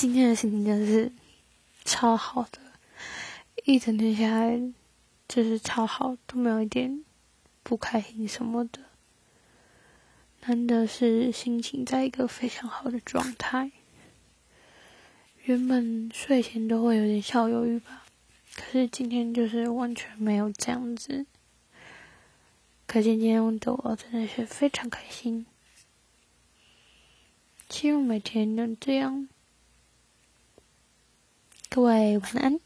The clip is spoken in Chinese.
今天的心情真的是超好的，一整天下来就是超好，都没有一点不开心什么的。难得是心情在一个非常好的状态。原本睡前都会有点小犹豫吧，可是今天就是完全没有这样子。可见今天的我真的是非常开心。希望每天能这样。Takeaway quán anh.